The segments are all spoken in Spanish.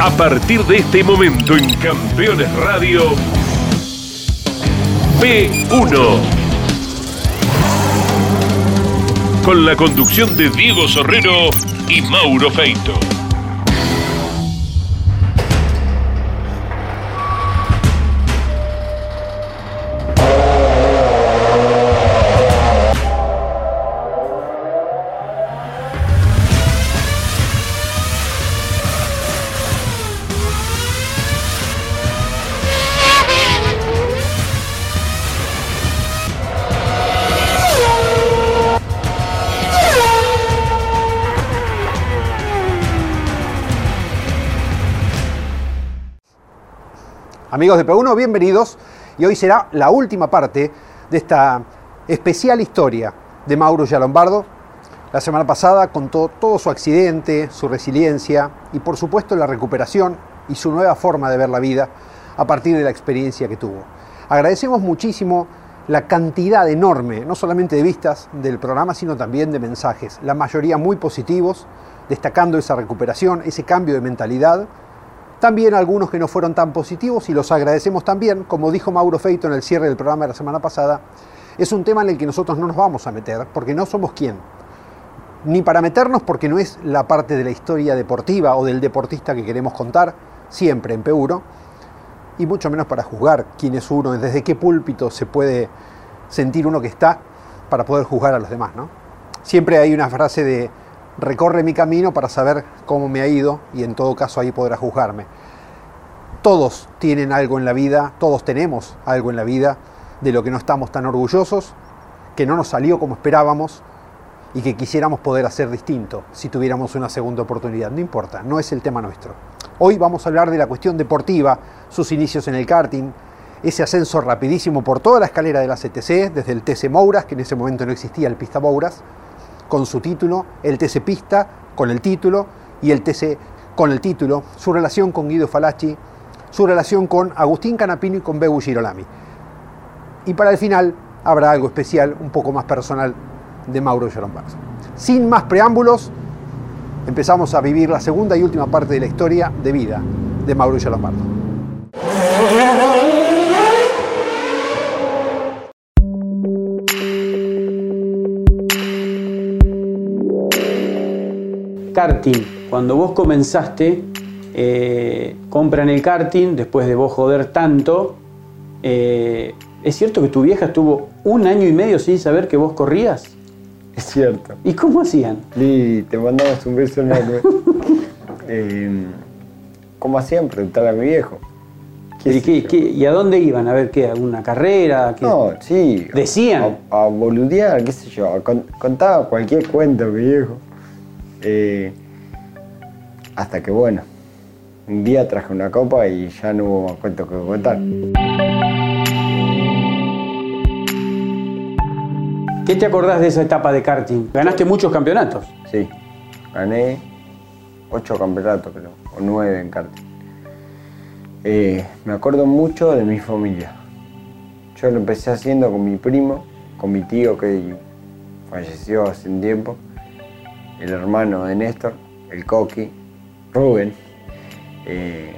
A partir de este momento en Campeones Radio, P1. Con la conducción de Diego Sorrero y Mauro Feito. Amigos de P1, bienvenidos. Y hoy será la última parte de esta especial historia de Mauro Lombardo. La semana pasada contó todo su accidente, su resiliencia y por supuesto la recuperación y su nueva forma de ver la vida a partir de la experiencia que tuvo. Agradecemos muchísimo la cantidad enorme, no solamente de vistas del programa, sino también de mensajes, la mayoría muy positivos, destacando esa recuperación, ese cambio de mentalidad también algunos que no fueron tan positivos y los agradecemos también, como dijo Mauro Feito en el cierre del programa de la semana pasada, es un tema en el que nosotros no nos vamos a meter porque no somos quién. Ni para meternos porque no es la parte de la historia deportiva o del deportista que queremos contar, siempre en P1, y mucho menos para juzgar quién es uno, desde qué púlpito se puede sentir uno que está para poder juzgar a los demás. ¿no? Siempre hay una frase de recorre mi camino para saber cómo me ha ido y en todo caso ahí podrá juzgarme. Todos tienen algo en la vida, todos tenemos algo en la vida de lo que no estamos tan orgullosos, que no nos salió como esperábamos y que quisiéramos poder hacer distinto si tuviéramos una segunda oportunidad. No importa, no es el tema nuestro. Hoy vamos a hablar de la cuestión deportiva, sus inicios en el karting, ese ascenso rapidísimo por toda la escalera de la CTC, desde el TC Mouras, que en ese momento no existía el Pista Mouras, con su título, el TC Pista con el título y el TC con el título, su relación con Guido Falacci, su relación con Agustín Canapino y con Bebu Girolami. Y para el final habrá algo especial, un poco más personal, de Mauro Barça. Sin más preámbulos, empezamos a vivir la segunda y última parte de la historia de vida de Mauro Lombardo. Karting. Cuando vos comenzaste, eh, compran el karting después de vos joder tanto. Eh, ¿Es cierto que tu vieja estuvo un año y medio sin saber que vos corrías? Es cierto. ¿Y cómo hacían? Y te mandamos un beso enorme. eh, ¿Cómo hacían? Preguntarle a mi viejo. ¿Y, a dónde iban? ¿A ver qué? ¿Alguna carrera? No, sí. ¿Decían? A, boludear, qué sé yo. contaba cualquier cuento mi viejo. Eh, hasta que bueno, un día traje una copa y ya no hubo más cuentos que contar. ¿Qué te acordás de esa etapa de karting? ¿Ganaste muchos campeonatos? Sí, gané ocho campeonatos creo, o nueve en karting. Eh, me acuerdo mucho de mi familia. Yo lo empecé haciendo con mi primo, con mi tío que falleció hace un tiempo el hermano de Néstor, el Coqui, Rubén, eh,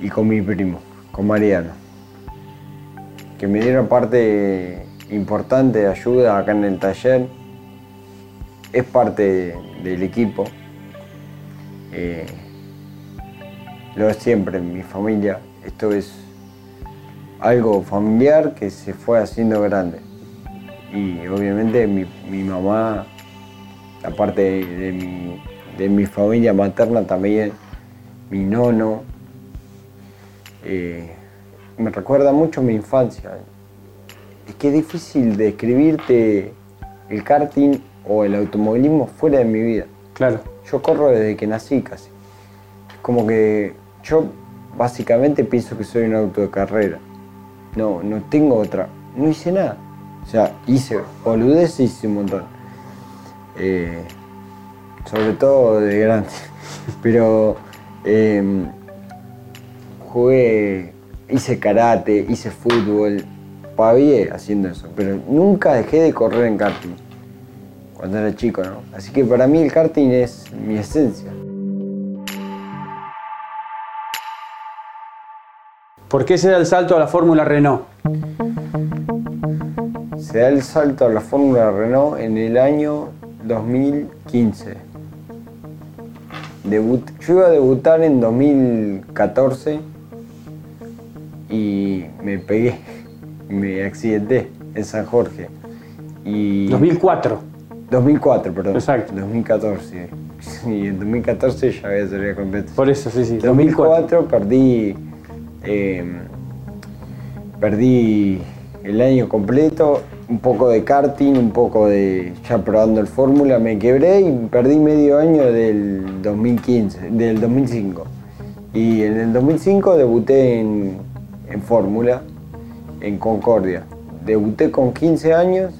y con mi primo, con Mariano, que me dieron parte importante de ayuda acá en el taller, es parte del equipo, eh, lo siempre en mi familia, esto es algo familiar que se fue haciendo grande y obviamente mi, mamá, aparte de, mi, familia materna también, mi nono, eh, me recuerda mucho mi infancia. Es que es difícil describirte el karting o el automovilismo fuera de mi vida. Claro. Yo corro desde que nací casi. Es como que yo básicamente pienso que soy un auto de carrera. No, no tengo otra. No hice nada. O sea, hice boludez, hice un montón. Eh, sobre todo de grande. Pero em, jugué, hice karate, hice fútbol, pavié haciendo eso. Pero nunca dejé de correr en karting. cuando era chico, ¿no? Así que para mí el karting es mi esencia. ¿Por qué se da el salto a la Fórmula Renault? Se da el salto a la Fórmula Renault en el año 2015. Debut- yo iba a debutar en 2014 y me pegué, me accidenté en San Jorge. Y 2004. 2004, perdón. Exacto. 2014. Y en 2014 ya había salido completo. Por eso, sí, sí. 2004 perdí, eh, perdí el año completo, un poco de karting, un poco de ya probando el fórmula, me quebré y perdí medio año del 2015, del 2005. Y en el 2005 debuté en, en fórmula, en Concordia. Debuté con 15 años,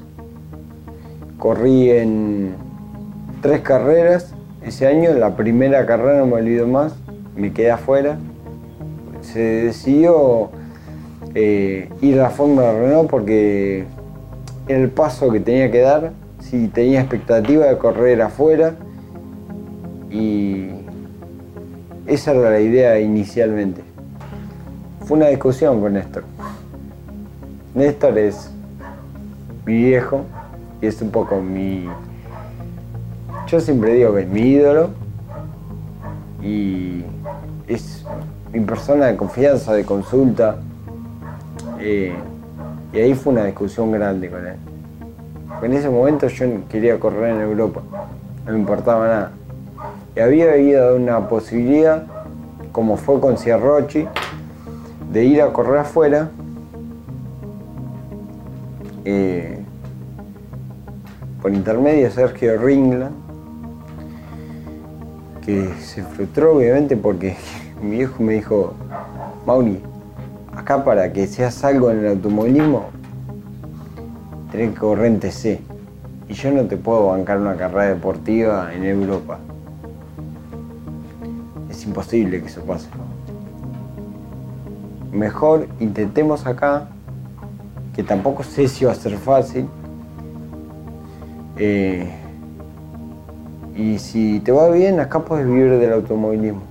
corrí en tres carreras ese año, la primera carrera no me olvido más, me quedé afuera. Se decidió eh, ir a la Fórmula Renault porque era el paso que tenía que dar, si tenía expectativa de correr afuera y esa era la idea inicialmente. Fue una discusión con Néstor. Néstor es mi viejo y es un poco mi... Yo siempre digo que es mi ídolo y es mi persona de confianza, de consulta. Eh, y ahí fue una discusión grande con él. En ese momento yo quería correr en Europa, no me importaba nada. Y había habido una posibilidad, como fue con Ciarrochi, de ir a correr afuera. eh, por intermedio de Sergio Ringland, que se frustró obviamente porque mi viejo me dijo, Mauri, acá para que seas algo en el automovilismo, tenés que correr en TC. Y yo no te puedo bancar una carrera deportiva en Europa. Es imposible que eso pase. Mejor intentemos acá, que tampoco sé si va a ser fácil. Eh, y si te va bien, acá puedes vivir del automovilismo.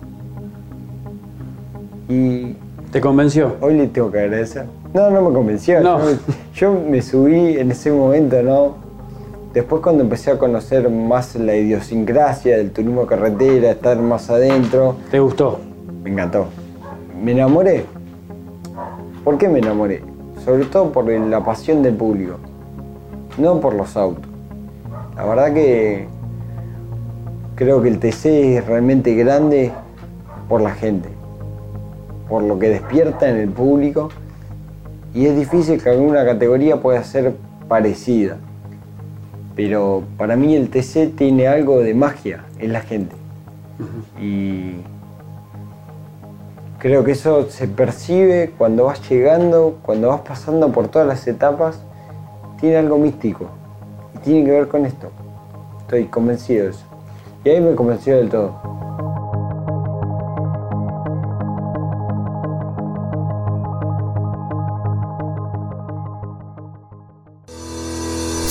Y ¿Te convenció? hoy le tengo que agradecer. No, no me convenció. No. Yo, me, yo me subí en ese momento, ¿no? Después cuando empecé a conocer más la idiosincrasia del turismo carretera, estar más adentro, ¿Te gustó? me encantó. Me enamoré. ¿Por qué me enamoré? Sobre todo por la pasión del público, no por los autos. La verdad que creo que el TC es realmente grande por la gente, por lo que despierta en el público y es difícil que alguna categoría pueda ser parecida. Pero para mí el TC tiene algo de magia en la gente. Y creo que eso se percibe cuando vas llegando, cuando vas pasando por todas las etapas, tiene algo místico. Y tiene que ver con esto. Estoy convencido de eso. Y ahí me convenció del todo.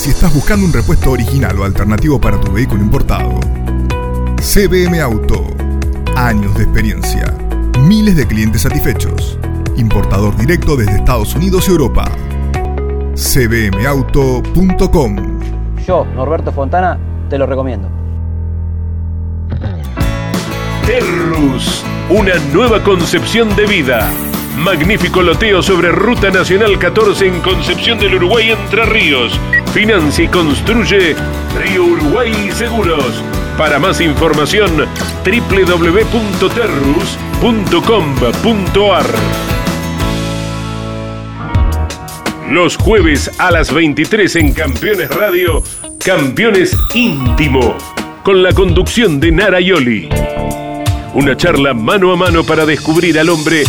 Si estás buscando un repuesto original o alternativo para tu vehículo importado, CBM Auto. Años de experiencia. Miles de clientes satisfechos. Importador directo desde Estados Unidos y Europa. cbmauto.com Yo, Norberto Fontana, te lo recomiendo. Terrus, una nueva concepción de vida. Magnífico loteo sobre Ruta Nacional 14 en Concepción del Uruguay Entre Ríos. Financia y construye Río Uruguay Seguros. Para más información, www.terrus.com.ar. Los jueves a las 23 en Campeones Radio, Campeones Íntimo, con la conducción de Nara Yoli. Una charla mano a mano para descubrir al hombre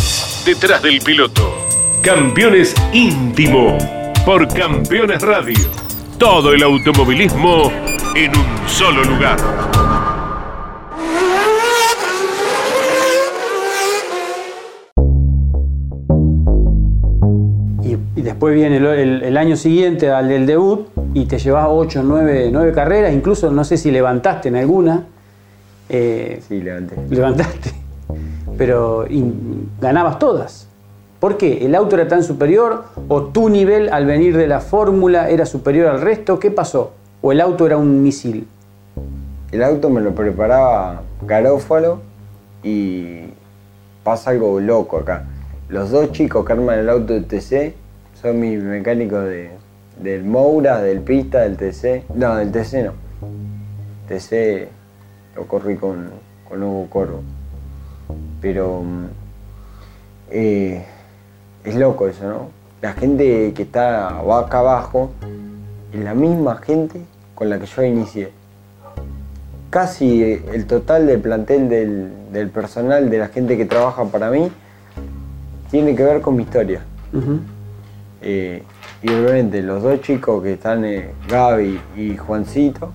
detrás del piloto. Campeones Íntimo, por Campeones Radio. Todo el automovilismo en un solo lugar. Y, y después viene el, el- el año siguiente al del debut y te llevas 8, 9, 9 carreras, incluso no sé si levantaste en alguna. Eh, Sí, levanté. levantaste, pero in- ganabas todas. ¿Por qué? ¿El auto era tan superior o tu nivel al venir de la fórmula era superior al resto? ¿Qué pasó? ¿O el auto era un misil? El auto me lo preparaba Garófalo y pasa algo loco acá. Los dos chicos que arman el auto de TC son mis mecánicos de, del Moura, del Pista, del TC. No, del TC no. TC lo corrí con, con Hugo Corvo. Pero mm, eh, es loco eso, ¿no? La gente que está acá abajo es la misma gente con la que yo inicié casi el total del plantel del, del personal, de la gente que trabaja para mí, tiene que ver con mi historia. Eh, y obviamente los dos chicos que están, eh, Gaby y Juancito,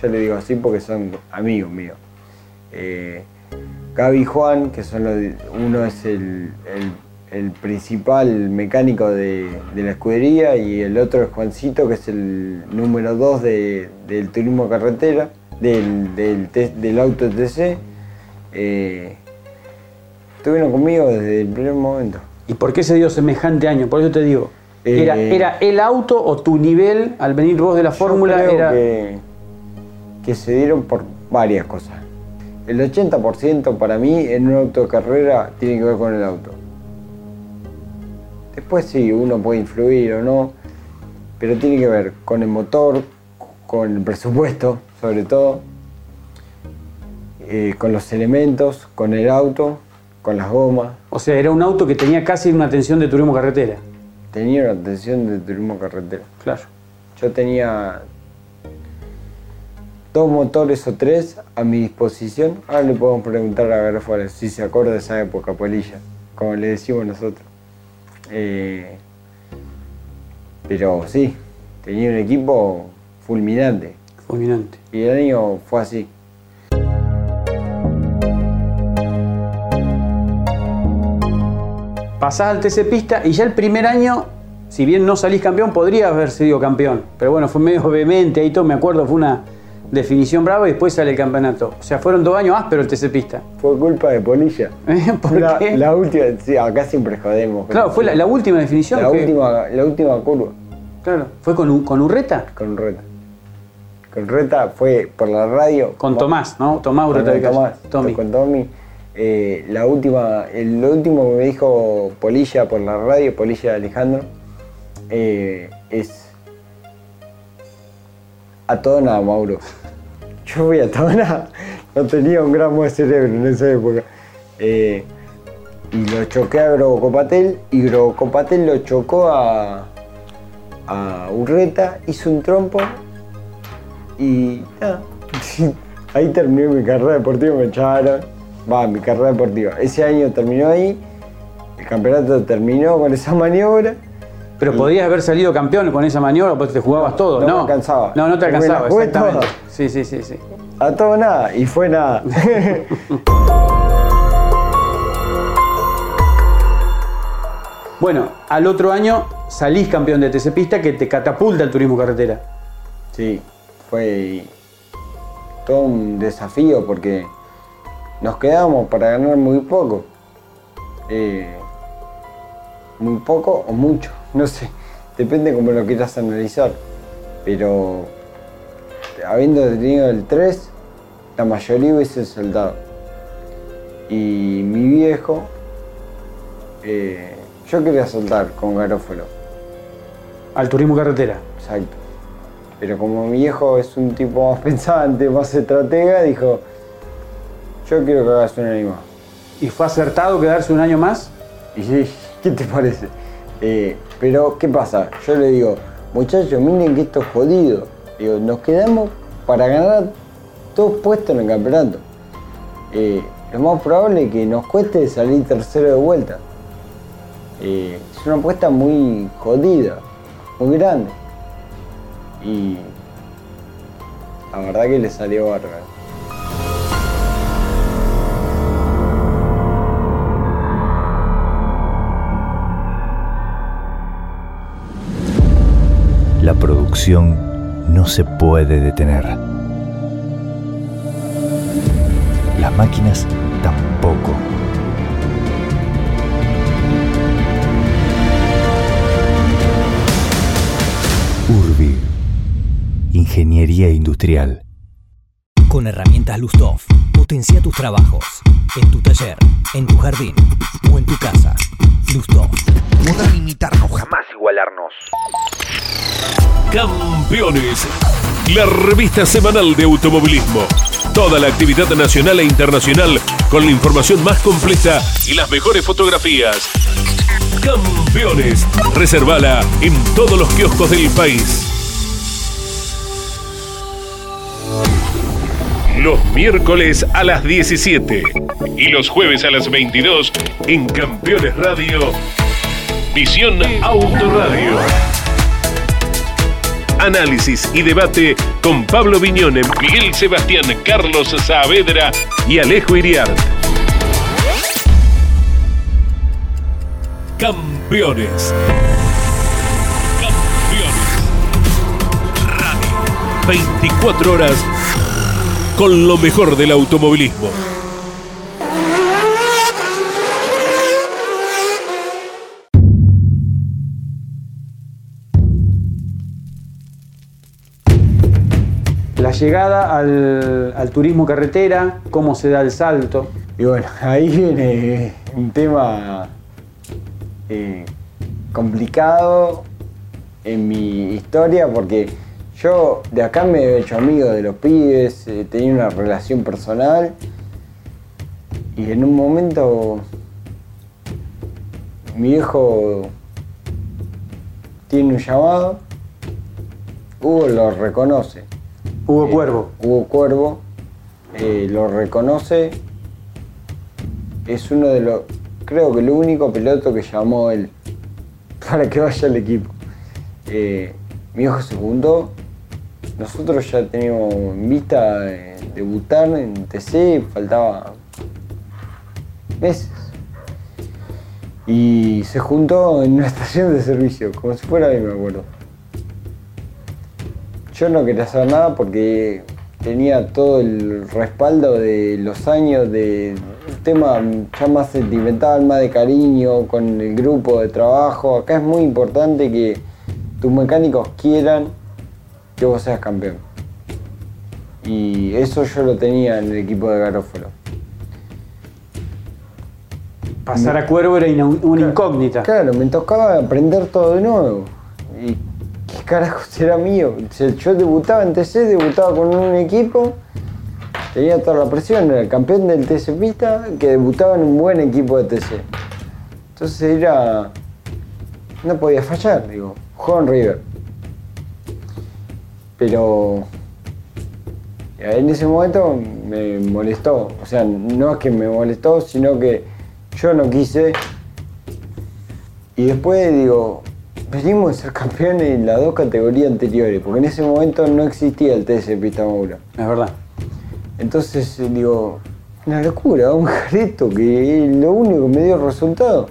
yo le digo así porque son amigos míos. Eh, Gaby y Juan, que son los, uno es el, el- el principal mecánico de, de la escudería y el otro es Juancito, que es el número 2 del turismo carretera, del, del, auto TC. Eh, estuvieron conmigo desde el primer momento. ¿Y por qué se dio semejante año? Por eso te digo. Eh, ¿Era, era el auto o tu nivel al venir vos de la fórmula? Yo creo Era... que, que se dieron por varias cosas. El 80% para mí en un auto de carrera tiene que ver con el auto. Después sí, uno puede influir o no, pero tiene que ver con el motor, con el presupuesto, sobre todo, eh, con los elementos, con el auto, con las gomas. O sea, era un auto que tenía casi una tensión de turismo carretera. Tenía una atención de turismo carretera. Claro. Yo tenía dos motores o tres a mi disposición. Ahora le podemos preguntar a Garofalo si se acuerda de esa época, Polilla, como le decimos nosotros. Eh, pero sí, tenía un equipo fulminante. Fulminante. Y el año fue así. Pasás al TC Pista y ya el primer año, si bien no salís campeón, podría haber sido campeón. Pero bueno, fue medio vehemente, ahí todo me acuerdo, fue una definición brava y después sale el campeonato. O sea, fueron dos años ásperos el TC Pista. Fue culpa de Polilla. ¿Por la, qué? la última, sí, acá siempre jodemos. Claro, fue la, la última definición. La que- última, la última curva. Claro, fue con, con Urreta, Con Reta. Con Reta fue por la radio. con Tomás, ¿no? Tomás Urreta de. Tomás, Tommy. Con Tommy. Eh, la última, el, lo último que me dijo Polilla por la radio, Polilla Alejandro, eh, es a todo nada, Mauro. Yo fui a todo nada, no tenía un gramo de cerebro en esa época. Eh, y lo choqué a Grobocopatel y Grobocopatel lo chocó a, a Urreta, hizo un trompo y nada. Ahí terminé mi carrera deportiva, me echaron. Va, mi carrera deportiva. Ese año terminó ahí, el campeonato terminó con esa maniobra. Pero podías haber salido campeón con esa maniobra, porque te jugabas todo, no ¿no? alcanzaba. No, no te alcanzaba, exactamente. toda. Sí, sí, sí, sí. A todo nada, y fue nada. Bueno, al otro año salís campeón de TC Pista que te catapulta el turismo carretera. Sí, fue todo un desafío porque nos quedamos para ganar muy poco. Eh, muy poco o mucho, no sé, depende cómo lo quieras analizar. Pero habiendo tenido el 3, la mayoría hubiese saltado. Y mi viejo, eh, yo quería saltar con Garófalo. Al turismo carretera. Exacto. Pero como mi viejo es un tipo más pensante, más estratega, dijo, yo quiero que hagas un año más. ¿Y fue acertado quedarse un año más? Y ¿qué te parece? Eh, pero, ¿qué pasa? Yo le digo, muchachos, miren que esto es jodido. Digo, nos quedamos para ganar dos puestos en el campeonato. Eh, lo más probable es que nos cueste salir tercero de vuelta. Eh, es una apuesta muy jodida, muy grande. Y la verdad que le salió bárbaro. La producción no se puede detener. Las máquinas tampoco. Urbi. Ingeniería Industrial. Con herramientas Lustov, potencia tus trabajos. En tu taller, en tu jardín o en tu casa. Lustov. Podrán imitarnos, jamás igualarnos. Campeones, la revista semanal de automovilismo. Toda la actividad nacional e internacional con la información más completa y las mejores fotografías. Campeones, reservala en todos los kioscos del país. Los miércoles a las 17 y los jueves a las 22 en Campeones Radio. Visión Autoradio. Análisis y debate con Pablo Viñone, Miguel Sebastián, Carlos Saavedra y Alejo Iriart. Campeones. Campeones. Radio. 24 horas con lo mejor del automovilismo. La llegada al, al turismo carretera, cómo se da el salto. Y bueno, ahí viene un tema eh, complicado en mi historia porque yo de acá me he hecho amigo de los pibes, eh, tenía una relación personal y en un momento mi hijo tiene un llamado, Hugo lo reconoce. Hugo Eh, Cuervo. Hugo Cuervo eh, lo reconoce. Es uno de los, creo que el único piloto que llamó él para que vaya al equipo. Mi hijo se juntó. Nosotros ya teníamos en vista de debutar en TC, faltaba meses. Y se juntó en una estación de servicio, como si fuera mí, me acuerdo. Yo no quería hacer nada porque tenía todo el respaldo de los años de un tema ya más sentimental, más de cariño con el grupo de trabajo. Acá es muy importante que tus mecánicos quieran que vos seas campeón. Y eso yo lo tenía en el equipo de Garófalo. Pasar a Cuervo era una incógnita. Claro, me tocaba aprender todo de nuevo. ¿Y qué carajos era mío? Yo debutaba en TC, debutaba con un equipo, tenía toda la presión, era el campeón del TC Pista, que debutaba en un buen equipo de TC. Entonces era. No podía fallar, digo, en River. Pero. En ese momento me molestó. O sea, no es que me molestó, sino que yo no quise y después digo, venimos de ser campeones en las dos categorías anteriores, porque en ese momento no existía el TS Pista Maura. Es verdad. Entonces eh, digo, una locura, un jareto que es lo único que me dio resultado.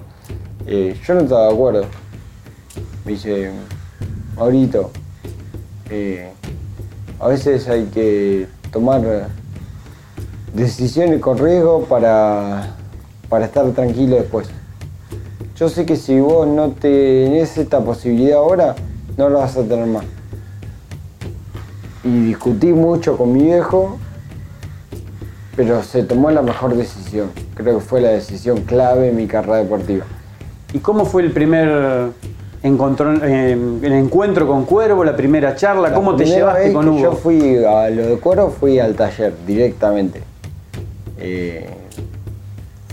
Eh, yo no estaba de acuerdo. Me dice, Maurito, eh, a veces hay que tomar decisiones con riesgo para, para estar tranquilo después. Yo sé que si vos no tenés esta posibilidad ahora, no la vas a tener más. Y discutí mucho con mi viejo, pero se tomó la mejor decisión. Creo que fue la decisión clave en mi carrera deportiva. ¿Y cómo fue el primer encontrón- eh, el encuentro con Cuervo, la primera charla? La ¿Cómo te llevaste vez con Hugo? Yo fui a lo de cuero, fui al taller directamente. Eh,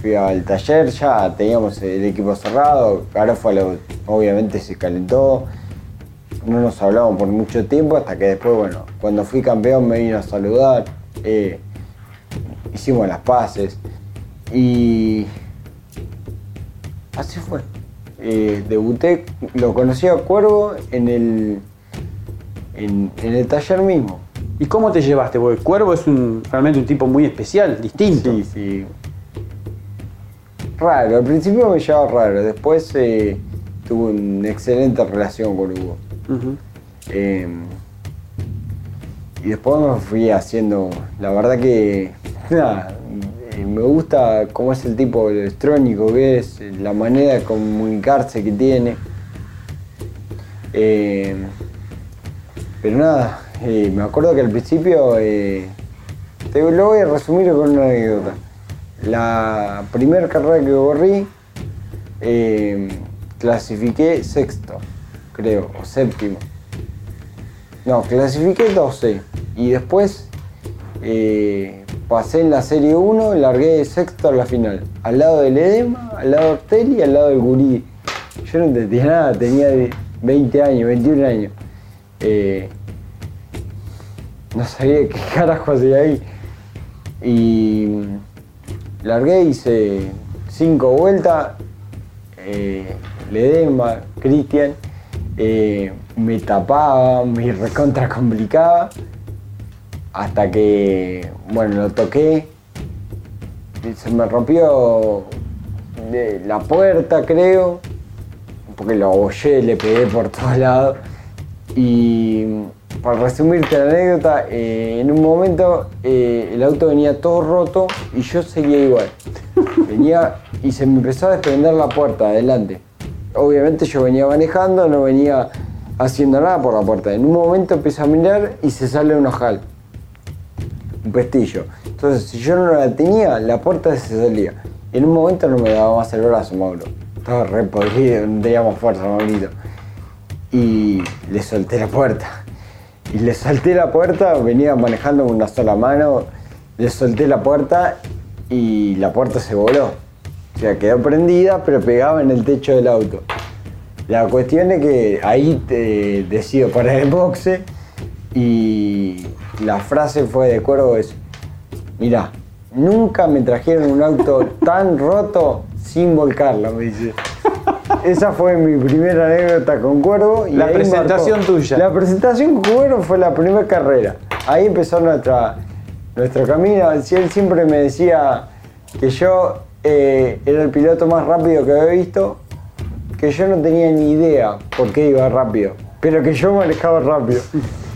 fui al taller, ya teníamos el equipo cerrado, Garófalo obviamente se calentó, no nos hablamos por mucho tiempo hasta que después, bueno, cuando fui campeón me vino a saludar, eh, hicimos las paces y así fue. Eh, debuté, lo conocí a Cuervo en el, en, en el taller mismo. ¿Y cómo te llevaste? Porque Cuervo es un, realmente un tipo muy especial, distinto. Sí, sí. Raro, al principio me llevaba raro, después eh, tuve una excelente relación con Hugo. Eh, y después me fui haciendo, la verdad que nada, me gusta cómo es el tipo electrónico que es, la manera de comunicarse que tiene. Eh, pero nada, eh, me acuerdo que al principio, eh, te lo voy a resumir con una anécdota. La primera carrera que corrí, clasifiqué sexto, creo, o séptimo. No, clasifiqué 12 y después pasé en la serie 1 y largué sexto a la final. Al lado del Edema, al lado de Ortelli y al lado del Gurí. Yo no entendía nada, tenía de 20 años, 21 años. Eh, no sabía qué carajo hacía ahí. Y largué, hice 5 vueltas. Eh, Ledema, Cristian, eh, me tapaba, me recontra complicaba. Hasta que, bueno, lo toqué. Se me rompió de la puerta, creo. Porque lo abollé, le pegué por todos lados. Y para resumirte la anécdota, eh, en un momento eh, el auto venía todo roto y yo seguía igual. Venía y se me empezó a desprender la puerta adelante. Obviamente yo venía manejando, no venía haciendo nada por la puerta. En un momento empecé a mirar y se sale un ojal. Un pestillo. Entonces, si yo no la tenía, la puerta se salía. En un momento no me daba más el brazo, Mauro. Estaba re podrido, no tenía más fuerza, Maurito. Y le solté la puerta. Y le solté la puerta, venía manejando con una sola mano. Le solté la puerta y la puerta se voló. O sea, quedó prendida, pero pegaba en el techo del auto. La cuestión es que ahí decido parar el boxe y la frase fue de cuervo es, mira, nunca me trajeron un auto tan roto sin volcarlo, me dice. Esa fue mi primera anécdota con Cuervo. Y La presentación marcó. tuya. La presentación con Cuervo fue la primera carrera. Ahí empezó nuestra, nuestro camino. Él siempre me decía que yo eh, era el piloto más rápido que había visto, que yo no tenía ni idea por qué iba rápido, pero que yo manejaba rápido.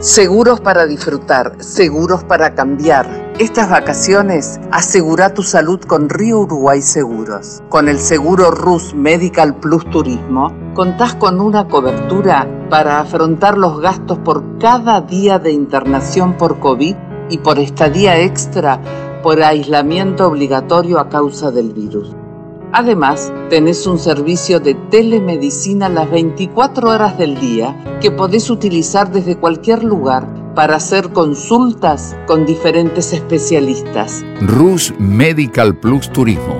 Seguros para disfrutar, seguros para cambiar. Estas vacaciones asegura tu salud con Río Uruguay Seguros. Con el seguro RUS Medical Plus Turismo, contás con una cobertura para afrontar los gastos por cada día de internación por COVID y por estadía extra por aislamiento obligatorio a causa del virus. Además, tenés un servicio de telemedicina las 24 horas del día que podés utilizar desde cualquier lugar para hacer consultas con diferentes especialistas. Rus Medical Plus Turismo.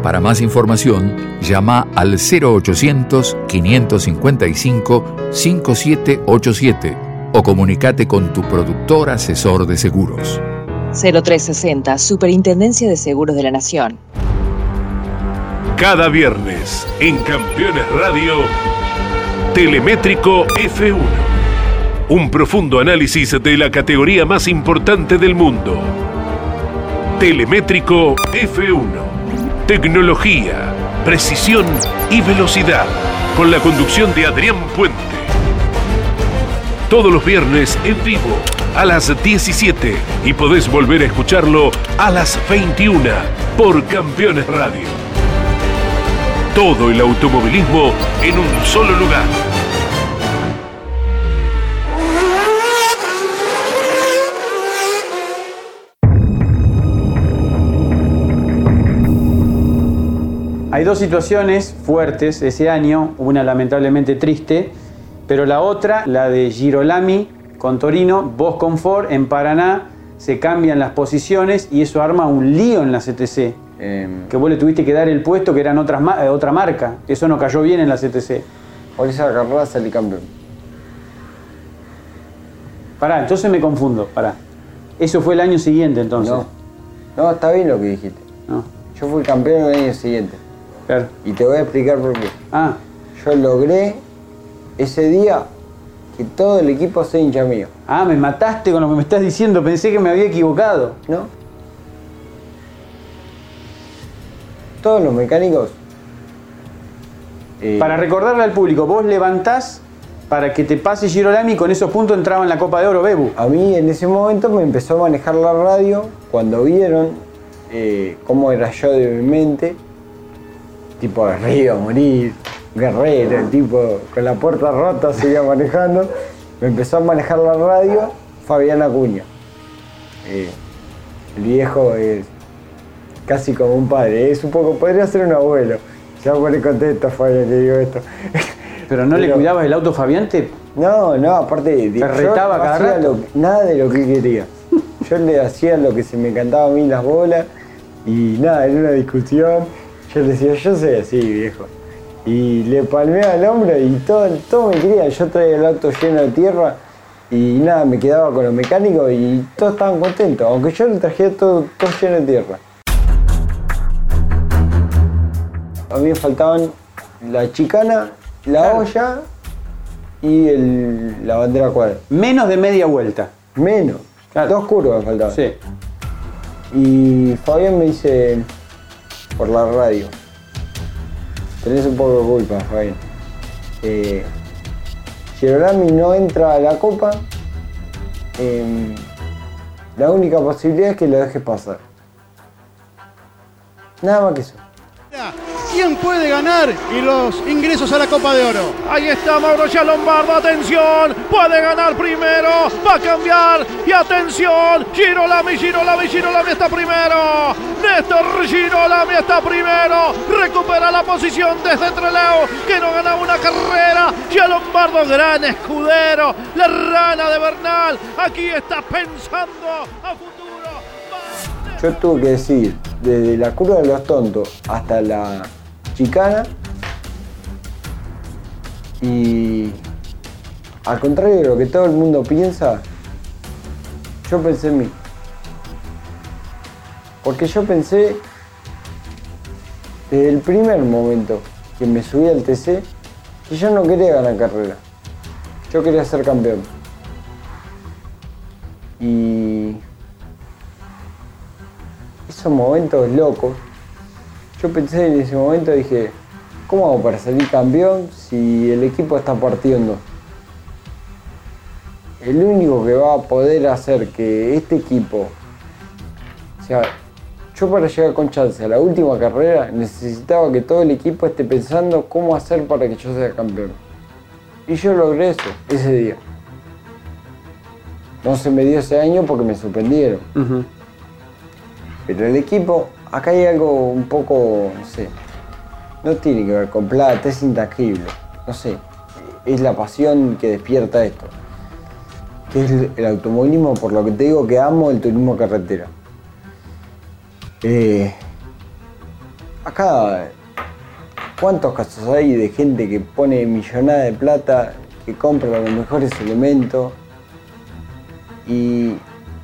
Para más información, llama al 0800-555-5787 o comunícate con tu productor asesor de seguros. 0360, Superintendencia de Seguros de la Nación. Cada viernes en Campeones Radio, Telemétrico F1. Un profundo análisis de la categoría más importante del mundo. Telemétrico F1. Tecnología, precisión y velocidad. Con la conducción de Adrián Puente. Todos los viernes en vivo a las 17 y podés volver a escucharlo a las 21 por Campeones Radio. Todo el automovilismo en un solo lugar. Hay dos situaciones fuertes ese año, una lamentablemente triste, pero la otra, la de Girolami con Torino, vos en Paraná, se cambian las posiciones y eso arma un lío en la CTC. Que vos le tuviste que dar el puesto que eran otras ma- eh, otra marca. Eso no cayó bien en la CTC. Por esa carrera salí campeón. Pará, entonces me confundo, pará. Eso fue el año siguiente entonces. No. No, está bien lo que dijiste. No. Yo fui campeón el año siguiente. Claro. Y te voy a explicar por qué. Ah, Yo logré ese día que todo el equipo sea hincha mío. ah, me mataste con lo que me estás diciendo, pensé que me había equivocado. ¿No? Todos los mecánicos. eh, Para recordarle al público, vos levantás para que te pase Girolami y con esos puntos entraba en la Copa de Oro Bebu. A mí en ese momento me empezó a manejar la radio cuando vieron eh, cómo era yo de mi mente. Tipo arriba, morir, guerrero, el tipo con la puerta rota seguía manejando. Me empezó a manejar la radio Fabián Acuña. Eh, el viejo es casi como un padre, es un poco, podría ser un abuelo. Se va a poner contento Fabián que digo esto. Pero no le cuidabas el auto Fabiante. No, no, aparte de ¿Te retaba yo cada hacía rato? lo- nada de lo que quería. Yo le hacía lo que se me cantaba a mí las bolas y nada, en una discusión yo le decía, yo soy así, viejo. Y le palmeaba el hombro y todo, todo me quería. Yo traía el auto lleno de tierra y nada, me quedaba con los mecánicos y todos estaban contentos, aunque yo le trajera todo, todo lleno de tierra. A mí me faltaban la chicana, la olla y el- la bandera cuadra. Menos de media vuelta. Menos. Dos curvas faltaban. Sí. Y Fabián me dice por la radio. Tenés un poco de culpa, Fabián. Eh, Girolami no entra a la copa. em, la única posibilidad es que lo dejes pasar. Nada más que eso. ¿Quién puede ganar y los ingresos a la Copa de Oro? Ahí está Mauro Lombardo, atención, puede ganar primero, va a cambiar y atención, Girolami, Girolami, Girolami está primero, Néstor Girolami está primero, recupera la posición desde Treleu, que no ganaba una carrera, ya Lombardo, gran escudero, la rana de Bernal, aquí está pensando a futuro. Yo tuve que decir, desde la curva de los tontos hasta la chicana. Y al contrario de lo que todo el mundo piensa, yo pensé en mí. Porque yo pensé desde el primer momento que me subí al TC que yo no quería ganar carrera. Yo quería ser campeón. Y esos momentos locos, yo pensé en ese momento, dije, ¿cómo hago para salir campeón si el equipo está partido en dos? El único que va a poder hacer que este equipo, o sea, yo para llegar con chance a la última carrera necesitaba que todo el equipo esté pensando cómo hacer para que yo sea campeón. Y yo logré eso ese día. No se me dio ese año porque me suspendieron. Pero el equipo, acá hay algo un poco, no sé, no tiene que ver con plata, es intangible. No sé, es la pasión que despierta esto. Que es el, automovilismo, por lo que te digo que amo el turismo carretera. Eh, acá, ¿cuántos casos hay de gente que pone millonada de plata, que compra los mejores elementos? Y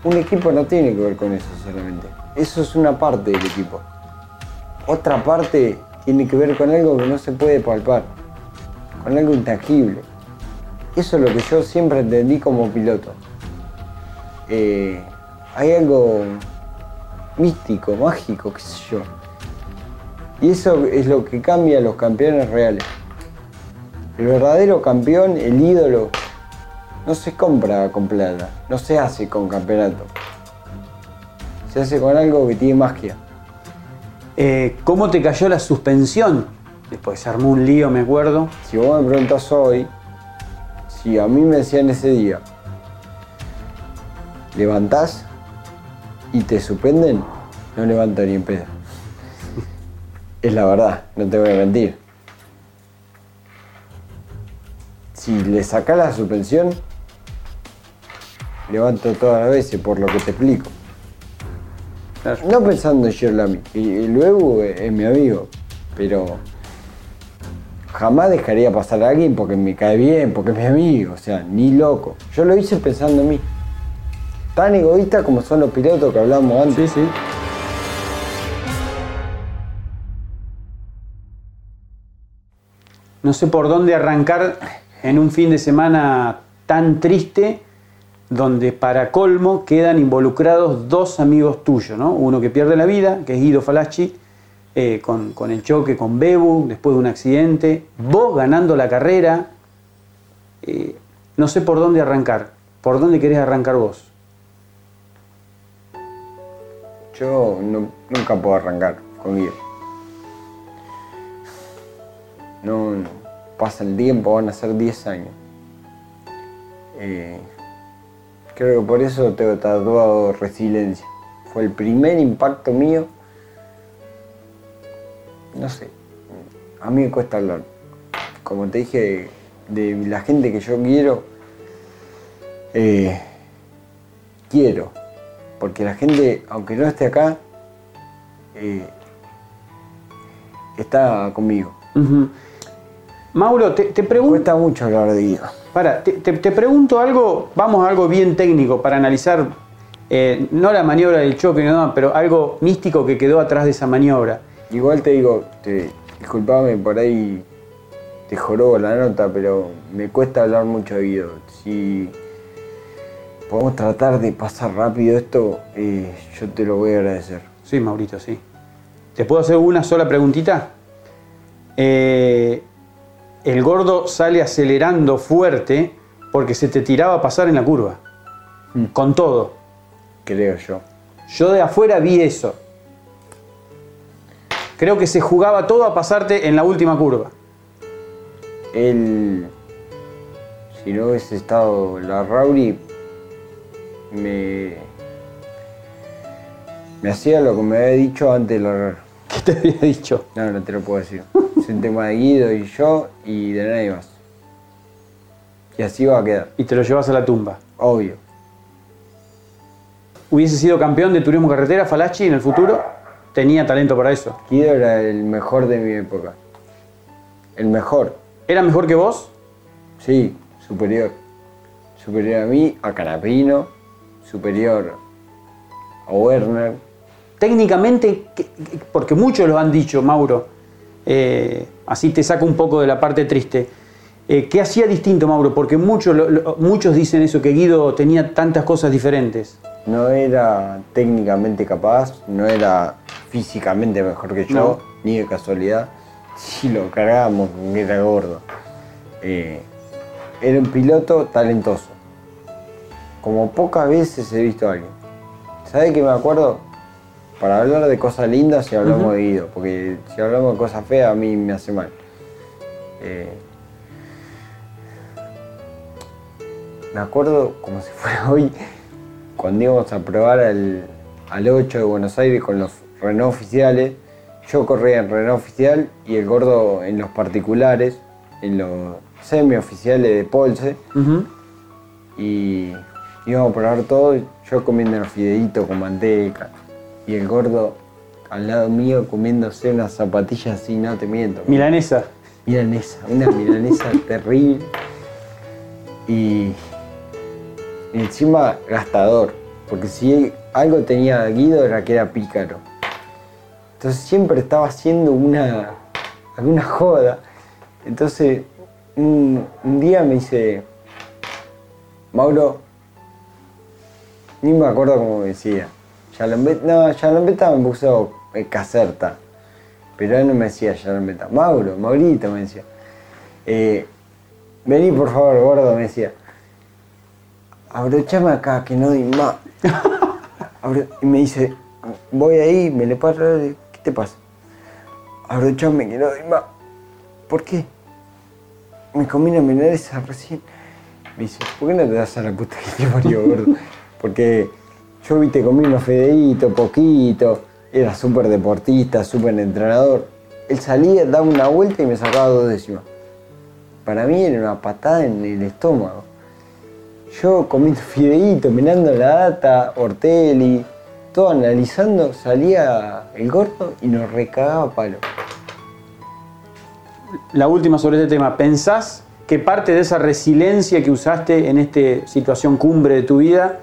un equipo no tiene que ver con eso solamente. Eso es una parte del equipo. Otra parte tiene que ver con algo que no se puede palpar, con algo intangible. Eso es lo que yo siempre entendí como piloto. Eh, hay algo místico, mágico, qué sé yo. Y eso es lo que cambia a los campeones reales. El verdadero campeón, el ídolo, no se compra con plata, no se hace con campeonato. Se hace con algo que tiene magia. Eh, ¿Cómo te cayó la suspensión? Después se armó un lío, me acuerdo. Si vos me preguntás hoy, si a mí me decían ese día, levantás y te suspenden, no levanto ni en pedo. Es la verdad, no te voy a mentir. Si le sacás la suspensión, levanto todas las veces, por lo que te explico. No pensando en Girolami, y, y luego es mi amigo, pero jamás dejaría pasar a alguien porque me cae bien, porque es mi amigo, o sea, ni loco. Yo lo hice pensando en mí. Tan egoísta como son los pilotos que hablábamos antes. Sí, sí. No sé por dónde arrancar en un fin de semana tan triste donde para colmo quedan involucrados dos amigos tuyos, ¿no? Uno que pierde la vida, que es Guido Falacci, eh, con, con el choque con Bebu después de un accidente, vos ganando la carrera, eh, no sé por dónde arrancar, por dónde querés arrancar vos. Yo nunca puedo arrancar con Guido. No, no. pasa el tiempo, van a ser 10 años. Eh, creo que por eso tengo tatuado resiliencia. Fue el primer impacto mío. No sé, a mí me cuesta hablar. Como te dije, de la gente que yo quiero, eh, quiero. Porque la gente, aunque no esté acá, eh, está conmigo. Mauro, te, te pregunto. Cuesta mucho hablar de Guido. Para, te, te- te pregunto algo, vamos a algo bien técnico para analizar, eh, no la maniobra del choque, no, pero algo místico que quedó atrás de esa maniobra. Igual te digo, te, disculpame por ahí te jorobo la nota, pero me cuesta hablar mucho de Guido. Si podemos tratar de pasar rápido esto, eh, yo te lo voy a agradecer. Sí, Maurito, sí. ¿Te puedo hacer una sola preguntita? Eh, el gordo sale acelerando fuerte porque se te tiraba a pasar en la curva. Con todo. Creo yo. Yo de afuera vi eso. Creo que se jugaba todo a pasarte en la última curva. Él, si no hubiese estado la Rauri, me, me hacía lo que me había dicho antes largar. ¿Qué te había dicho? No, no te lo puedo decir. Es un tema de Guido y yo y de nadie más. Y así va a quedar. Y te lo llevas a la tumba. Obvio. ¿Hubiese sido campeón de turismo carretera Falachi en el futuro? Tenía talento para eso. Guido era el mejor de mi época. El mejor. ¿Era mejor que vos? Sí, superior. Superior a mí, a Canapino, superior a Werner. Técnicamente, ¿qué- qué- porque muchos lo han dicho, Mauro, eh, así te saco un poco de la parte triste. Eh, ¿Qué hacía distinto, Mauro? Porque muchos, lo- lo- muchos dicen eso, que Guido tenía tantas cosas diferentes. No era técnicamente capaz, no era físicamente mejor que yo, No. ni de casualidad. Si lo cargábamos era gordo. Eh, era un piloto talentoso. Como pocas veces he visto a alguien. ¿Sabes qué me acuerdo? Para hablar de cosas lindas si hablamos de Guido, porque si hablamos de cosas feas a mí me hace mal. Eh, me acuerdo como si fuera hoy, cuando íbamos a probar al, al 8 de Buenos Aires con los Renault oficiales, yo corría en Renault oficial y el gordo en los particulares, en los semi-oficiales de Polse, y íbamos a probar todo, yo comiendo los fideitos con manteca, y el gordo al lado mío comiéndose unas zapatillas así, no te miento. Milanesa. Milanesa, una milanesa terrible. Y, encima gastador, porque si algo tenía Guido era que era pícaro. Entonces siempre estaba haciendo una, alguna joda. Entonces un, un día me dice, Mauro, ni me acuerdo cómo me decía. Yalombeta, no, Yalombeta me puso caserta. Pero él no me decía Yalombeta. Mauro, Maurito me decía. Eh, vení por favor, gordo, me decía. Abrochame acá, que no doy más. Y me dice, voy ahí, me le paro, ¿qué te pasa? Abrochame, que no doy más. ¿Por qué? Me comí una milanesa recién. Me dice, ¿por qué no te das a la puta que te parió, gordo? Porque yo, viste, comí unos fideitos, poquito, era súper deportista, súper entrenador. Él salía, daba una vuelta y me sacaba dos décimas. Para mí era una patada en el estómago. Yo comiendo fideitos, mirando la data, Ortelli, todo analizando, salía el gordo y nos recagaba palo. la última sobre este tema. ¿Pensás que parte de esa resiliencia que usaste en esta situación cumbre de tu vida,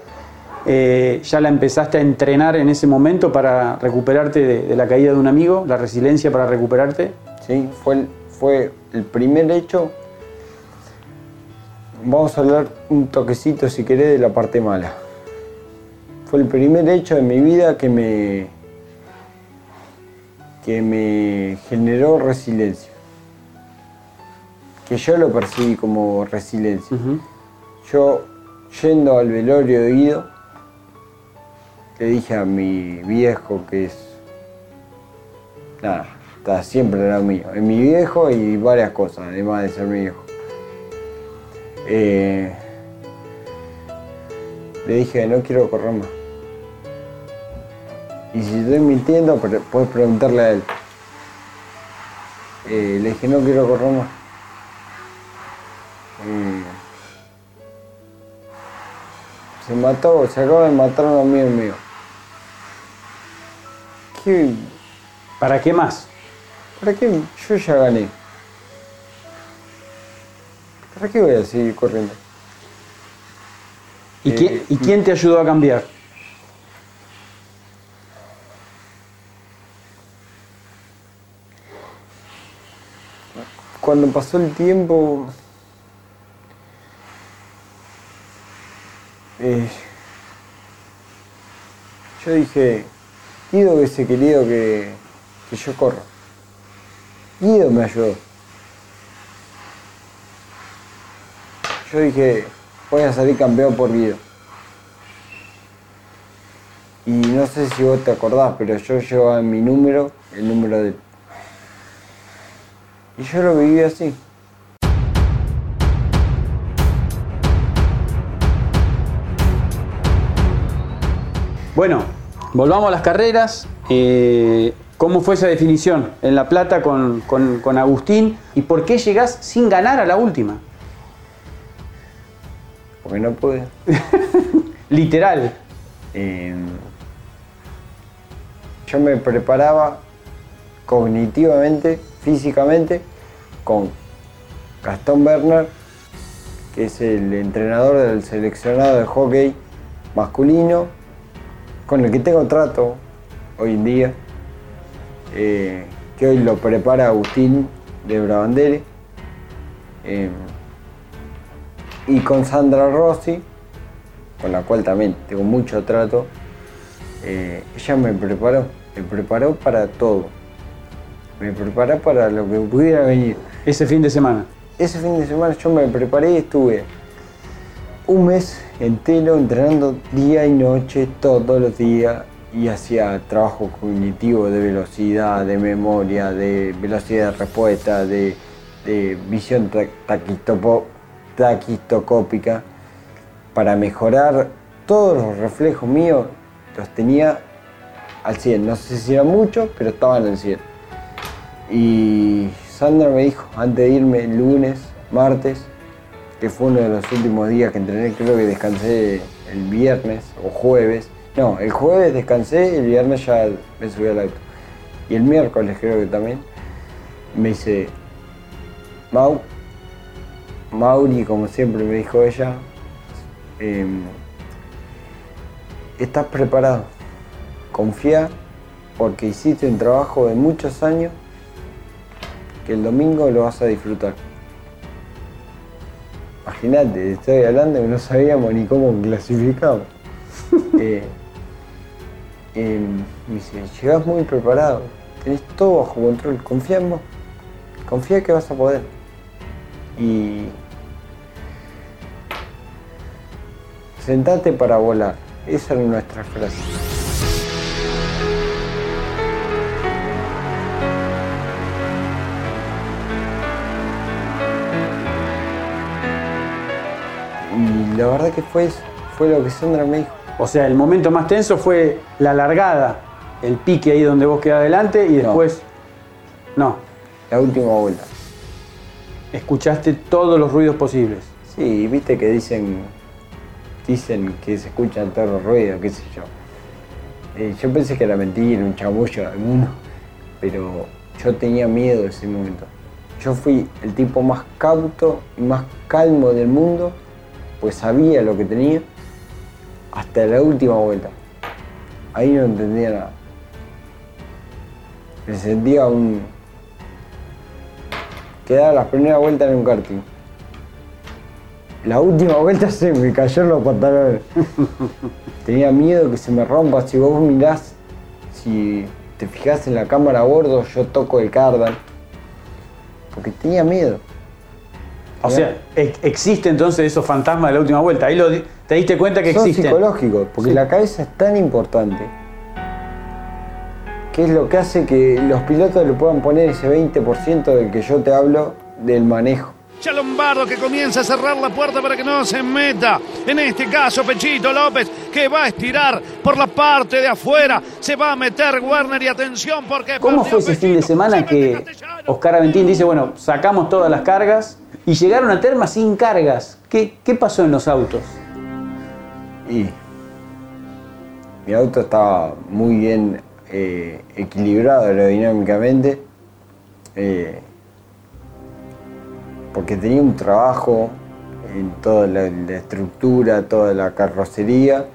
eh, ya la empezaste a entrenar en ese momento para recuperarte de, de la caída de un amigo? ¿La resiliencia para recuperarte? Sí, fue el, fue el primer hecho. Vamos a hablar un toquecito, si querés, de la parte mala. Fue el primer hecho de mi vida que me, que me generó resiliencia. Que yo lo percibí como resiliencia. Yo, yendo al velorio de Guido, le dije a mi viejo que es. Nada, está siempre era mío. Es mi viejo y varias cosas, además de ser mi viejo. Eh, le dije, no quiero correr más. Y si estoy mintiendo, puedes preguntarle a él. Eh, le dije, no quiero correr más. Eh, se mató, se acaba de matar un amigo mío. ¿Qué? ¿Para qué más? ¿Para qué? Yo ya gané. ¿Para qué voy a seguir corriendo? ¿Y, Eh, quién, ¿Y quién te ayudó a cambiar? Cuando pasó el tiempo, eh, yo dije, Guido hubiese querido que, que yo corra. Guido me ayudó. Yo dije, voy a salir campeón por Guido. Y no sé si vos te acordás, pero yo llevaba en mi número el número de. Y yo lo viví así. Bueno, volvamos a las carreras. Eh, ¿Cómo fue esa definición en La Plata con, con- con Agustín? ¿Y por qué llegás sin ganar a la última? Porque no pude. Literal. Eh, yo me preparaba cognitivamente, físicamente, con Gastón Bernard, que es el entrenador del seleccionado de hockey masculino, con el que tengo trato hoy en día, eh, que hoy lo prepara Agustín de Brabandere, eh, y con Sandra Rossi, con la cual también tengo mucho trato, eh, ella me preparó, me preparó para todo. Me preparó para lo que pudiera venir. Ese fin de semana. Ese fin de semana yo me preparé y estuve un mes entero entrenando día y noche, todos los días, y hacía trabajo cognitivo de velocidad, de memoria, de velocidad de respuesta, de, visión ta- taquistocópica, para mejorar todos los reflejos míos, los tenía al 100. No sé si era mucho, pero estaban al 100. Y Sandra me dijo, antes de irme el lunes, martes, que fue uno de los últimos días que entrené, creo que descansé el viernes o jueves. No, el jueves descansé, el viernes ya me subí al auto. Y el miércoles creo que también, me dice, Mau, Mauri, como siempre me dijo ella, em, estás preparado. Confía porque hiciste un trabajo de muchos años que el domingo lo vas a disfrutar. Imagínate, estoy hablando que no sabíamos ni cómo clasificamos. Eh, em, me dice, llegás muy preparado, tenés todo bajo control, confía en vos, confía que vas a poder. Y sentate para volar, esa era nuestra frase. La verdad que fue eso, fue lo que Sandra me dijo. O sea, el momento más tenso fue la largada, el pique ahí donde vos quedás adelante y después. No. La última vuelta. Escuchaste todos los ruidos posibles. Sí, viste que dicen, dicen que se escuchan todos los ruidos, qué sé yo. Eh, yo pensé que era mentira, un chamullo alguno, pero yo tenía miedo ese momento. yo fui el tipo más cauto y más calmo del mundo, pues sabía lo que tenía, hasta la última vuelta. Ahí no entendía nada. Me sentía un... Quedaba la primera vuelta en un karting. La última vuelta se me cayó los pantalones. Tenía miedo que se me rompa. Si vos mirás, si te fijas en la cámara a bordo, yo toco el cardan. Porque tenía miedo. O sea, ex- existe entonces esos fantasmas de la última vuelta. Ahí lo, di- te diste cuenta que Son existen. psicológicos, porque Sí. la cabeza es tan importante. Que es lo que hace que los pilotos le puedan poner ese 20% del que yo te hablo del manejo. Ya Lombardo que comienza a cerrar la puerta para que no se meta. En este caso, Pechito López que va a estirar por la parte de afuera. Se va a meter Werner y atención porque. ¿Cómo fue ese fin de semana que Oscar Aventín dice, bueno, sacamos todas las cargas y llegaron a Terma sin cargas? ¿Qué, qué pasó en los autos? Y mi auto estaba muy bien eh, equilibrado aerodinámicamente. eh, porque tenía un trabajo en toda la, la estructura, toda la carrocería.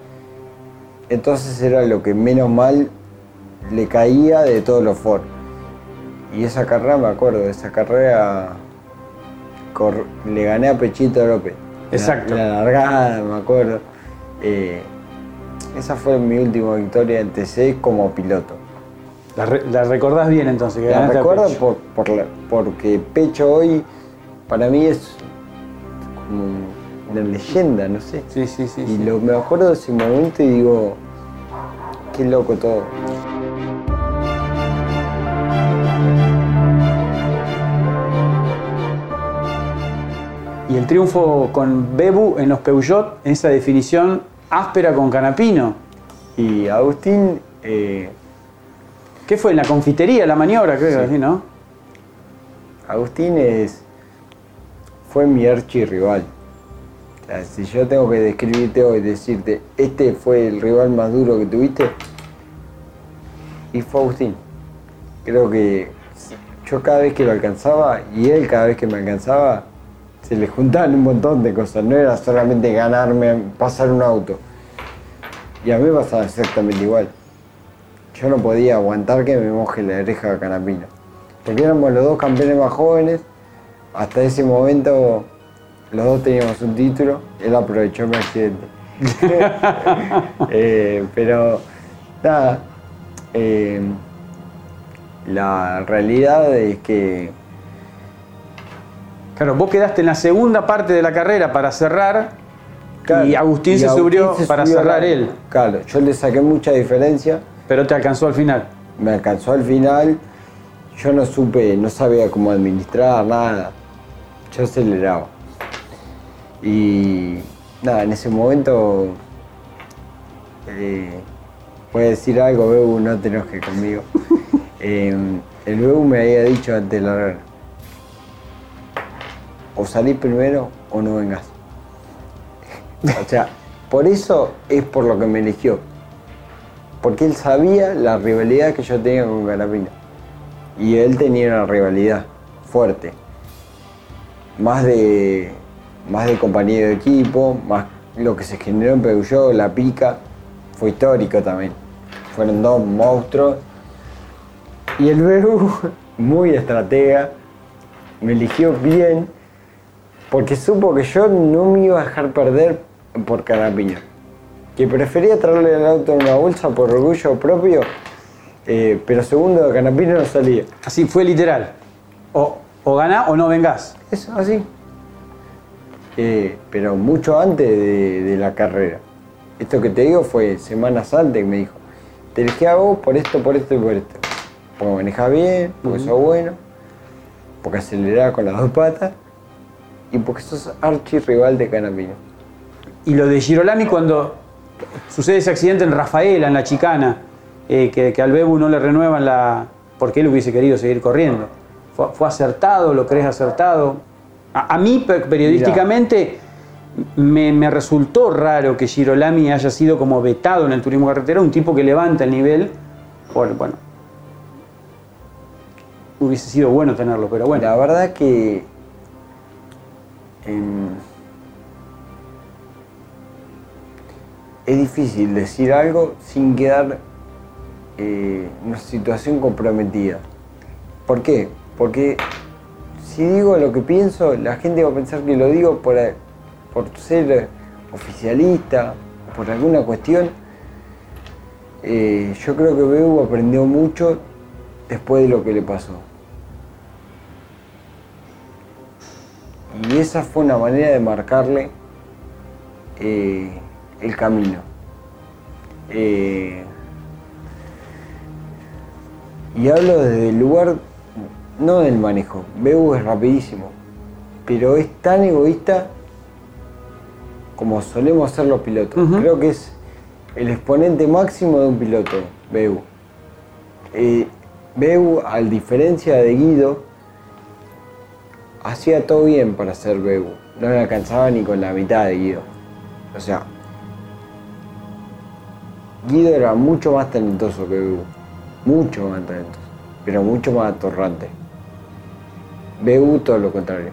Entonces era lo que menos mal le caía de todos los Ford. Y esa carrera, me acuerdo, esa carrera cor- le gané a Pechito López. Exacto. La, la largada, me acuerdo. Eh, esa fue mi última victoria en TC como piloto. La, re- la recordás bien entonces. Que La recuerdo por, por la- porque Pecho hoy para mí es como una leyenda, no sé. Sí, sí, sí. Y lo, me acuerdo de ese momento y digo, qué loco todo. Y el triunfo con Bebu en los Peugeot, en esa definición áspera con Canapino. Y Agustín, eh, ¿Qué fue? En la confitería, la maniobra, creo, Sí. así, ¿no? Agustín es, fue mi archirrival. Si yo tengo que describirte hoy, decirte, este fue el rival más duro que tuviste, y fue Agustín. Creo que yo cada vez que lo alcanzaba y él cada vez que me alcanzaba, se le juntaban un montón de cosas. No era solamente ganarme, pasar un auto. Y a mí pasaba exactamente igual. Yo no podía aguantar que me moje la oreja a Canapino. Porque éramos los dos campeones más jóvenes. Hasta ese momento los dos teníamos un título. Él aprovechó mi accidente. Eh, pero nada. eh, la realidad es que Claro, vos quedaste en la segunda parte de la carrera para cerrar y Agustín y se Agustín subió se para subió cerrar la- él. Claro, yo le saqué mucha diferencia. Pero te alcanzó al final. Me alcanzó al final. Yo no supe, no sabía cómo administrar nada. Yo aceleraba. Y nada, en ese momento eh, voy a decir algo, Bebu, no te enojes conmigo. Eh, el Bebu me había dicho antes de largar, o salís primero o no vengas. O sea, por eso es por lo que me eligió. Porque él sabía la rivalidad que yo tenía con Carapino. Y él tenía una rivalidad fuerte. Más de, más de compañero de equipo, más lo que se generó en Peugeot, la pica, fue histórico también. Fueron dos monstruos. Y el Bebu, muy estratega, me eligió bien porque supo que yo no me iba a dejar perder por Carapino. Que prefería traerle el auto en una bolsa por orgullo propio, eh, pero segundo de Canapino no salía. Así fue literal. O, o ganás o no vengás. Eso, así. Eh, pero mucho antes de, de la carrera. Esto que te digo fue semanas antes que me dijo, te elegí a vos por esto, por esto y por esto. Porque manejás bien, porque sos bueno, porque acelerás con las dos patas y porque sos archi rival de Canapino. Y lo de Girolami cuando sucede ese accidente en Rafaela, en la chicana, eh, que, que al Bebu no le renuevan la... porque él hubiese querido seguir corriendo. ¿Fue, fue acertado? ¿Lo crees acertado? A, a mí, pe- periodísticamente, me, me resultó raro que Girolami haya sido como vetado en el turismo carretera, un tipo que levanta el nivel por, bueno, hubiese sido bueno tenerlo, pero bueno. La verdad que em, es difícil decir algo sin quedar eh, una situación comprometida. ¿Por qué? Porque si digo lo que pienso, la gente va a pensar que lo digo por, por ser oficialista, por alguna cuestión. Eh, yo creo que Beu aprendió mucho después de lo que le pasó. Y esa fue una manera de marcarle eh, el camino. Eh, y hablo desde el lugar, no del manejo. Beu es rapidísimo, pero es tan egoísta como solemos ser los pilotos. Creo que es el exponente máximo de un piloto, Beu. Eh, Beu, a diferencia de Guido, hacía todo bien para ser Beu. No le alcanzaba ni con la mitad de Guido. O sea, Guido era mucho más talentoso que Beu. Mucho más talentoso. Pero mucho más atorrante. Beu todo lo contrario.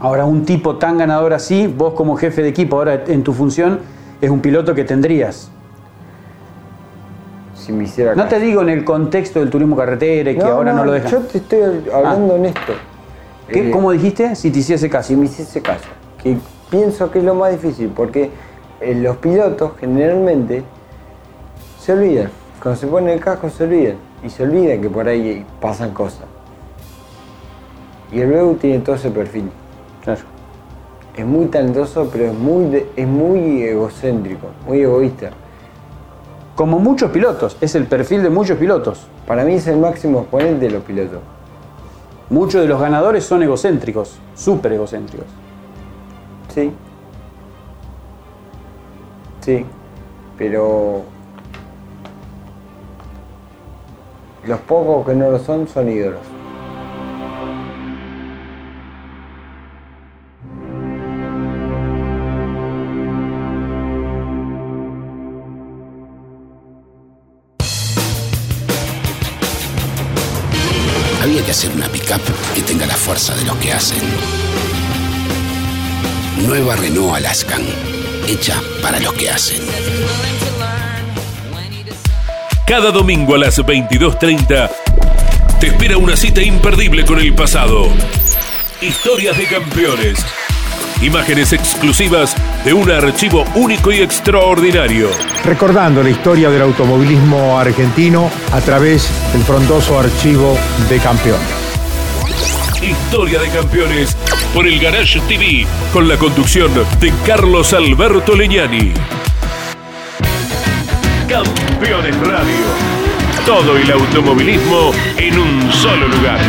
Ahora, un tipo tan ganador así, vos como jefe de equipo, ahora en tu función, es un piloto que tendrías. Si me hiciera No te digo en el contexto del turismo carretera y que ahora no, lo dejan. Yo te estoy hablando honesto. ¿Qué, Eh, ¿Cómo dijiste? Si te hiciese caso. Si me hiciese caso. Que pienso que es lo más difícil, porque eh, los pilotos generalmente se olvidan. Cuando se ponen el casco se olvidan. Y se olvidan que por ahí pasan cosas. Y el Beu tiene todo ese perfil. Claro. Es muy talentoso, pero es muy, de- es muy egocéntrico, muy egoísta. Como muchos pilotos, es el perfil de muchos pilotos. Para mí es el máximo exponente de los pilotos. Muchos de los ganadores son egocéntricos, súper egocéntricos. Sí. Sí. Pero los pocos que no lo son son ídolos. Había que hacer una pickup que tenga la fuerza de los que hacen. Nueva Renault Alaskan, hecha para los que hacen. Cada domingo a las 22.30 te espera una cita imperdible con el pasado. Historias de campeones. Imágenes exclusivas de un archivo único y extraordinario. recordando la historia del automovilismo argentino a través del frondoso archivo de campeones. Historia de campeones por el Garage TV con la conducción de Carlos Alberto Leñani. Campeones Radio. Todo el automovilismo en un solo lugar.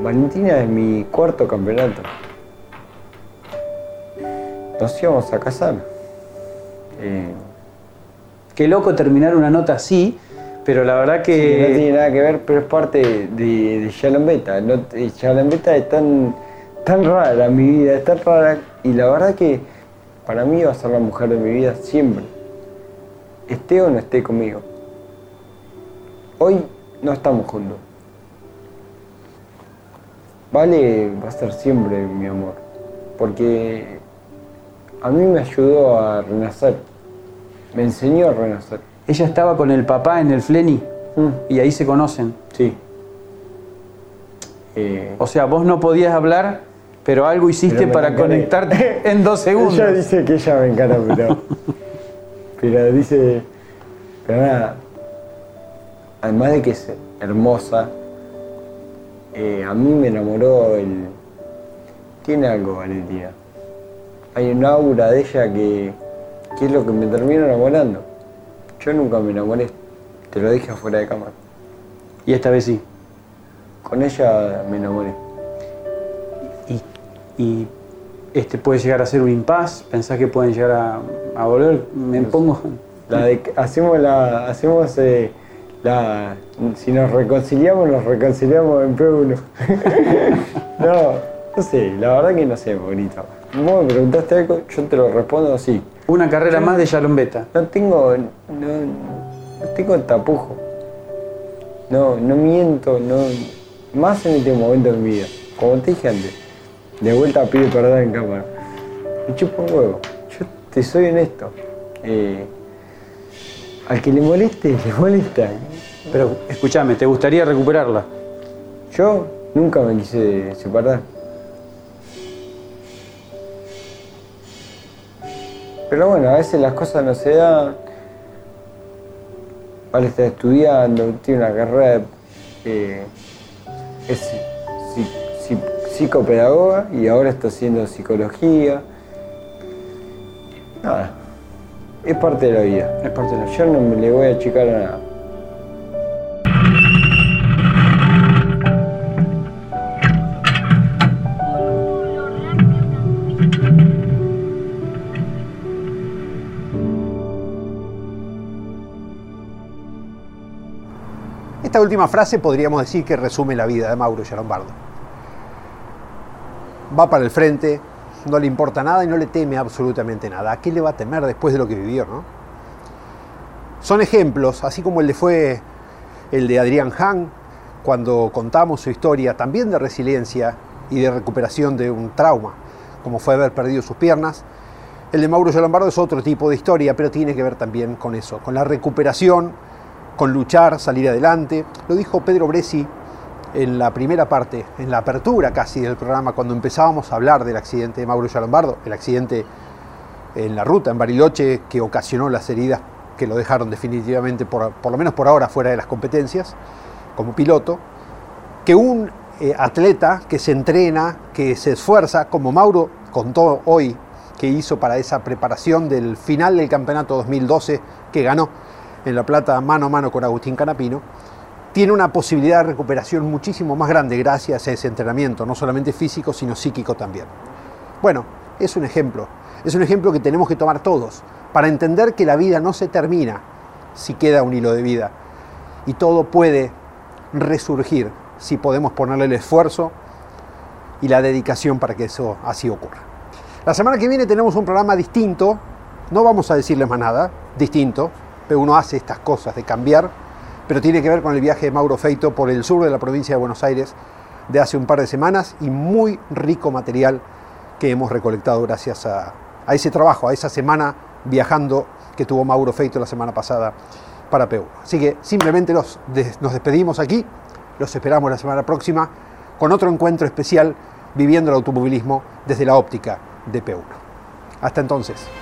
Valentina es mi cuarto campeonato. Nos íbamos a casar. Eh, Qué loco terminar una nota así, pero la verdad Sí, no que... tiene nada que ver, pero es parte de, de Yalambeta. No, eh, Yalambeta es tan, tan rara mi vida, es tan rara. Y la verdad que para mí va a ser la mujer de mi vida siempre. Esté o no esté conmigo. Hoy no estamos juntos. Vale va a ser siempre mi amor. Porque a mí me ayudó a renacer. Me enseñó a renacer. Ella estaba con el papá en el Fleni y ahí se conocen. Sí. Eh, O sea, vos no podías hablar, pero algo hiciste Pero para conectarte en dos segundos. Ella dice que ella me encanta, pero. pero dice. Pero nada. Además de que es hermosa, eh, a mí me enamoró el. Tiene algo, Valentina. Hay un aura de ella que, que es lo que me termina enamorando. Yo nunca me enamoré, te lo dije afuera de cámara. Y esta vez sí. Con ella me enamoré. Y este puede llegar a ser un impas, pensás que pueden llegar a, a volver, me pongo... La de- hacemos la. Hacemos eh, la. Si nos reconciliamos, nos reconciliamos en P1. no, no sé, la verdad que no sé, bonita. vos me preguntaste algo, yo te lo respondo así. Una carrera más de Yalombeta. No tengo, no, no tengo tapujo. No, no miento, no, más en este momento de mi vida. Como te dije antes, de vuelta pido perdón en cámara. Me chupo un huevo. Yo te soy honesto. Eh, al que le moleste, le molesta. Pero escúchame, ¿te gustaría recuperarla? Yo nunca me quise separar. Pero bueno, a veces las cosas no se dan. Vale está estudiando, tiene una carrera eh, es psi- psi- psicopedagoga y ahora está haciendo psicología. Nada, es parte de la vida. Es parte de la vida. Yo no me le voy a achicar a nada. Esta última frase podríamos decir que resume la vida de Mauro Lombardo. Va para el frente, no le importa nada y no le teme absolutamente nada. ¿A qué le va a temer después de lo que vivió? ¿no? Son ejemplos, así como el de fue el de Adrián Hahn, cuando contamos su historia también de resiliencia y de recuperación de un trauma, como fue haber perdido sus piernas. El de Mauro Lombardo es otro tipo de historia, pero tiene que ver también con eso, con la recuperación, con luchar, salir adelante. Lo dijo Pedro Bresi en la primera parte, en la apertura casi del programa, cuando empezábamos a hablar del accidente de Mauro Lombardo, el accidente en la ruta en Bariloche que ocasionó las heridas que lo dejaron definitivamente, por, por lo menos por ahora, fuera de las competencias, como piloto, que un eh, atleta que se entrena, que se esfuerza, como Mauro contó hoy que hizo para esa preparación del final del campeonato 2012 que ganó en La Plata mano a mano con Agustín Canapino, tiene una posibilidad de recuperación muchísimo más grande gracias a ese entrenamiento, no solamente físico, sino psíquico también. Bueno, es un ejemplo, es un ejemplo que tenemos que tomar todos para entender que la vida no se termina si queda un hilo de vida y todo puede resurgir si podemos ponerle el esfuerzo y la dedicación para que eso así ocurra. La semana que viene tenemos un programa distinto, no vamos a decirles más nada, distinto, pero uno hace estas cosas de cambiar, pero tiene que ver con el viaje de Mauro Feito por el sur de la provincia de Buenos Aires de hace un par de semanas y muy rico material que hemos recolectado gracias a, ese trabajo, a esa semana viajando que tuvo Mauro Feito la semana pasada para P1. Así que simplemente nos despedimos aquí, los esperamos la semana próxima con otro encuentro especial viviendo el automovilismo desde la óptica de P1. Hasta entonces.